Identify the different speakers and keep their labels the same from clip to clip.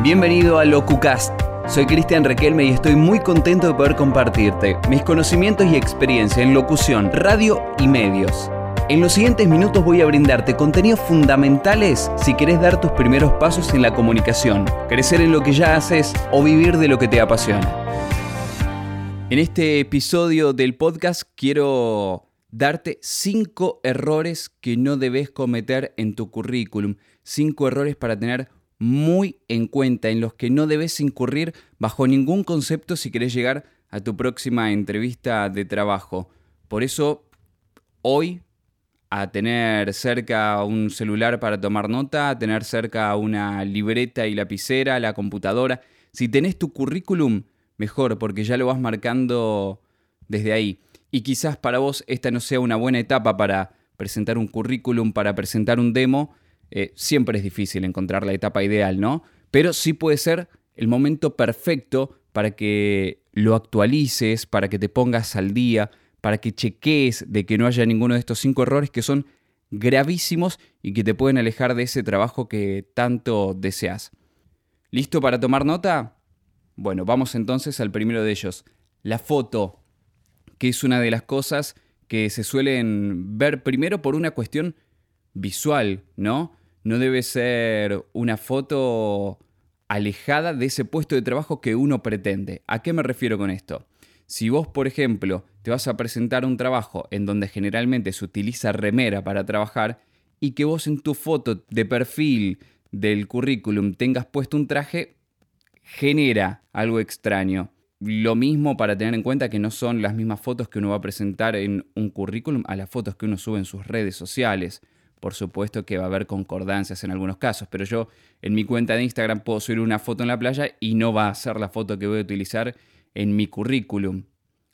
Speaker 1: Bienvenido a LocuCast. Soy Cristian Requelme y estoy muy contento de poder compartirte mis conocimientos y experiencia en locución, radio y medios. En los siguientes minutos voy a brindarte contenidos fundamentales si querés dar tus primeros pasos en la comunicación, crecer en lo que ya haces o vivir de lo que te apasiona. En este episodio del podcast quiero darte 5 errores que no debes cometer en tu currículum. 5 errores para tener muy en cuenta, en los que no debes incurrir bajo ningún concepto si querés llegar a tu próxima entrevista de trabajo. Por eso, hoy, a tener cerca un celular para tomar nota, a tener cerca una libreta y lapicera, la computadora. Si tenés tu currículum, mejor, porque ya lo vas marcando desde ahí. Y quizás para vos esta no sea una buena etapa para presentar un currículum, para presentar un demo, eh, siempre es difícil encontrar la etapa ideal, ¿no? Pero sí puede ser el momento perfecto para que lo actualices, para que te pongas al día, para que cheques de que no haya ninguno de estos cinco errores que son gravísimos y que te pueden alejar de ese trabajo que tanto deseas. ¿Listo para tomar nota? Bueno, vamos entonces al primero de ellos. La foto, que es una de las cosas que se suelen ver primero por una cuestión visual, ¿no? No debe ser una foto alejada de ese puesto de trabajo que uno pretende. ¿A qué me refiero con esto? Si vos, por ejemplo, te vas a presentar un trabajo en donde generalmente se utiliza remera para trabajar y que vos en tu foto de perfil del currículum tengas puesto un traje, genera algo extraño. Lo mismo para tener en cuenta que no son las mismas fotos que uno va a presentar en un currículum a las fotos que uno sube en sus redes sociales. Por supuesto que va a haber concordancias en algunos casos, pero yo en mi cuenta de Instagram puedo subir una foto en la playa y no va a ser la foto que voy a utilizar en mi currículum.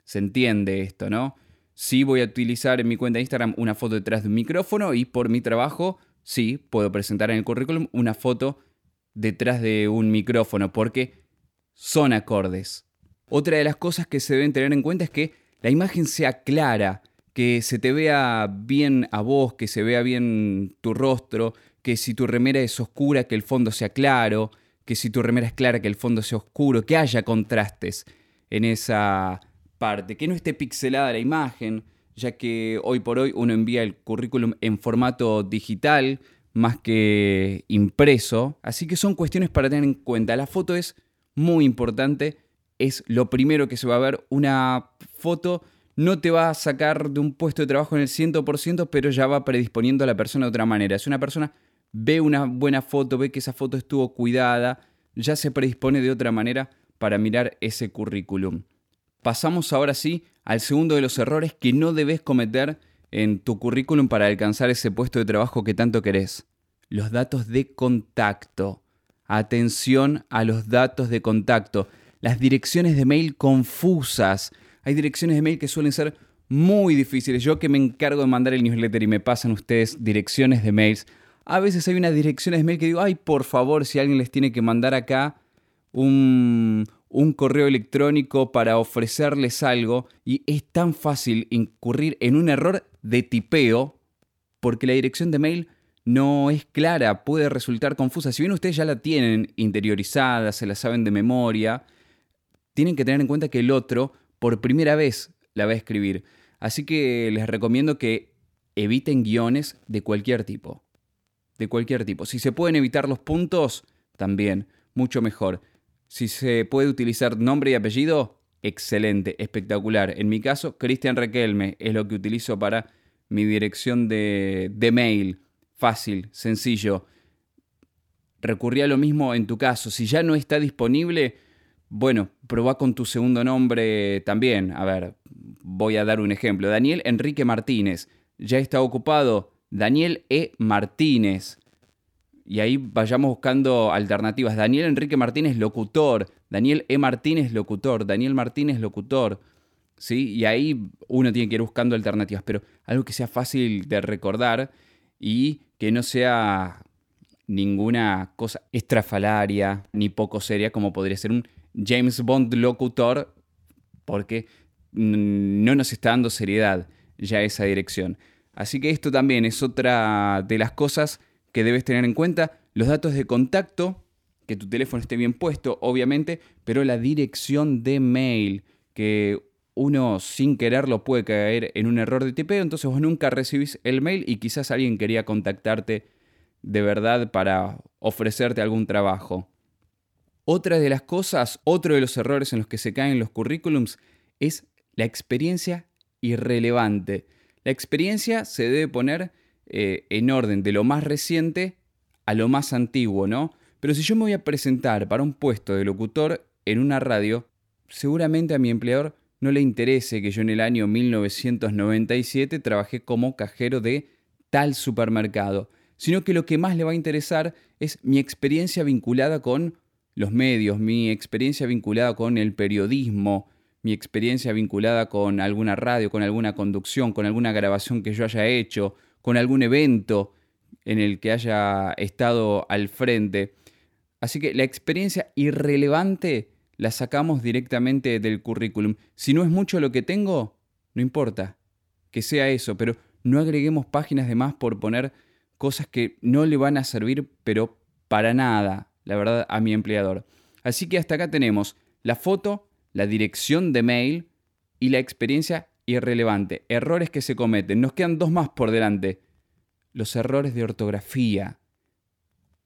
Speaker 1: Se entiende esto, ¿no? Sí voy a utilizar en mi cuenta de Instagram una foto detrás de un micrófono y por mi trabajo sí puedo presentar en el currículum una foto detrás de un micrófono porque son acordes. Otra de las cosas que se deben tener en cuenta es que la imagen sea clara, que se te vea bien a vos, que se vea bien tu rostro, que si tu remera es oscura, que el fondo sea claro, que si tu remera es clara, que el fondo sea oscuro, que haya contrastes en esa parte, que no esté pixelada la imagen, ya que hoy por hoy uno envía el currículum en formato digital más que impreso, así que son cuestiones para tener en cuenta. La foto es muy importante, es lo primero que se va a ver, una foto no te va a sacar de un puesto de trabajo en el 100%, pero ya va predisponiendo a la persona de otra manera. Si una persona ve una buena foto, ve que esa foto estuvo cuidada, ya se predispone de otra manera para mirar ese currículum. Pasamos ahora sí al segundo de los errores que no debes cometer en tu currículum para alcanzar ese puesto de trabajo que tanto querés. Los datos de contacto. Atención a los datos de contacto. Las direcciones de mail confusas hay direcciones de mail que suelen ser muy difíciles. Yo que me encargo de mandar el newsletter y me pasan ustedes direcciones de mails, a veces hay unas direcciones de mail que digo, ay, por favor, si alguien les tiene que mandar acá un, correo electrónico para ofrecerles algo, y es tan fácil incurrir en un error de tipeo, porque la dirección de mail no es clara, puede resultar confusa. Si bien ustedes ya la tienen interiorizada, se la saben de memoria, tienen que tener en cuenta que el otro por primera vez la va a escribir. Así que les recomiendo que eviten guiones de cualquier tipo. De cualquier tipo. Si se pueden evitar los puntos, también, mucho mejor. Si se puede utilizar nombre y apellido, excelente, espectacular. En mi caso, Cristian Requelme es lo que utilizo para mi dirección de, de mail. Fácil, sencillo. Recurrí a lo mismo en tu caso. Si ya no está disponible, bueno, probá con tu segundo nombre también. A ver, voy a dar un ejemplo. Daniel Enrique Martínez. Ya está ocupado. Daniel E. Martínez. Y ahí vayamos buscando alternativas. Daniel Enrique Martínez, locutor. Daniel E. Martínez, locutor. Daniel Martínez, locutor. ¿Sí? Y ahí uno tiene que ir buscando alternativas. Pero algo que sea fácil de recordar y que no sea ninguna cosa estrafalaria ni poco seria como podría ser un James Bond locutor porque no nos está dando seriedad ya esa dirección. Así que esto también es otra de las cosas que debes tener en cuenta. Los datos de contacto que tu teléfono esté bien puesto, obviamente, pero la dirección de mail, que uno sin quererlo puede caer en un error de tipeo, entonces vos nunca recibís el mail y quizás alguien quería contactarte de verdad para ofrecerte algún trabajo. Otra de las cosas, otro de los errores en los que se caen los currículums es la experiencia irrelevante. La experiencia se debe poner eh, en orden de lo más reciente a lo más antiguo, ¿no? Pero si yo me voy a presentar para un puesto de locutor en una radio, seguramente a mi empleador no le interese que yo en el año 1997 trabajé como cajero de tal supermercado, sino que lo que más le va a interesar es mi experiencia vinculada con los medios, mi experiencia vinculada con el periodismo, mi experiencia vinculada con alguna radio, con alguna conducción, con alguna grabación que yo haya hecho, con algún evento en el que haya estado al frente. Así que la experiencia irrelevante la sacamos directamente del currículum. Si no es mucho lo que tengo, no importa, que sea eso, pero no agreguemos páginas de más por poner cosas que no le van a servir, pero para nada, la verdad, a mi empleador. Así que hasta acá tenemos la foto, la dirección de mail y la experiencia irrelevante. Errores que se cometen. Nos quedan dos más por delante. Los errores de ortografía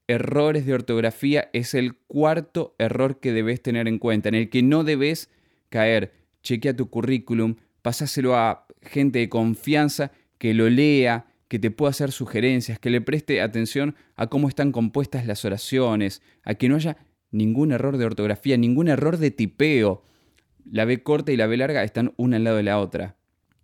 Speaker 1: errores de ortografía es el cuarto error que debes tener en cuenta, en el que no debes caer. Chequea tu currículum, pasáselo a gente de confianza que lo lea, que te pueda hacer sugerencias, que le preste atención a cómo están compuestas las oraciones, a que no haya ningún error de ortografía, ningún error de tipeo. La B corta y la B larga están una al lado de la otra.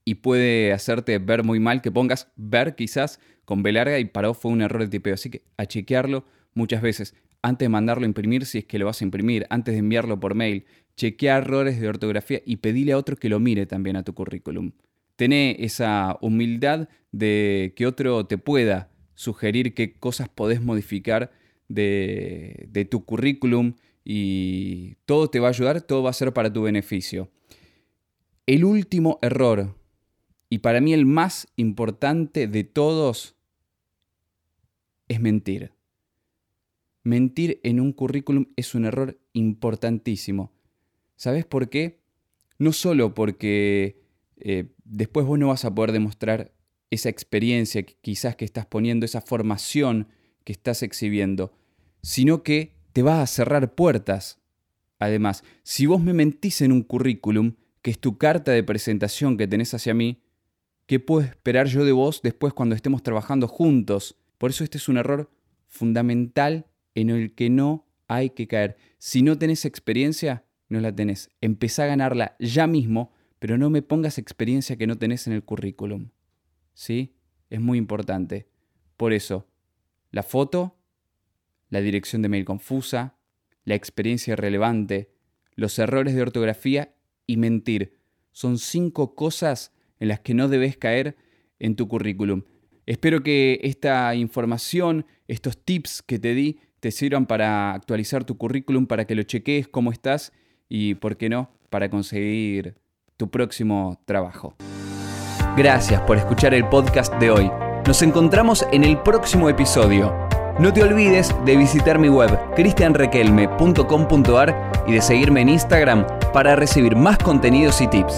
Speaker 1: Y puede hacerte ver muy mal que pongas ver quizás con B larga y vos fue un error de tipeo. Así que a chequearlo muchas veces. Antes de mandarlo a imprimir, si es que lo vas a imprimir, antes de enviarlo por mail, chequea errores de ortografía y pedile a otro que lo mire también a tu currículum. Tené esa humildad de que otro te pueda sugerir qué cosas podés modificar de, tu currículum y todo te va a ayudar, todo va a ser para tu beneficio. El último error, y para mí el más importante de todos, es mentir. Mentir en un currículum es un error importantísimo. ¿Sabes por qué? No solo porque eh, después vos no vas a poder demostrar esa experiencia quizás que estás poniendo, esa formación que estás exhibiendo, sino que te vas a cerrar puertas. Además, si vos me mentís en un currículum, que es tu carta de presentación que tenés hacia mí, ¿qué puedo esperar yo de vos después cuando estemos trabajando juntos? Por eso este es un error fundamental en el que no hay que caer. Si no tenés experiencia, no la tenés. Empezá a ganarla ya mismo, pero no me pongas experiencia que no tenés en el currículum. ¿Sí? Es muy importante. Por eso, la foto, la dirección de mail confusa, la experiencia irrelevante, los errores de ortografía y mentir. Son cinco cosas en las que no debes caer en tu currículum. Espero que esta información, estos tips que te di, te sirvan para actualizar tu currículum, para que lo cheques cómo estás y, ¿por qué no?, para conseguir tu próximo trabajo.
Speaker 2: Gracias por escuchar el podcast de hoy. Nos encontramos en el próximo episodio. No te olvides de visitar mi web cristianrequelme.com.ar y de seguirme en Instagram para recibir más contenidos y tips.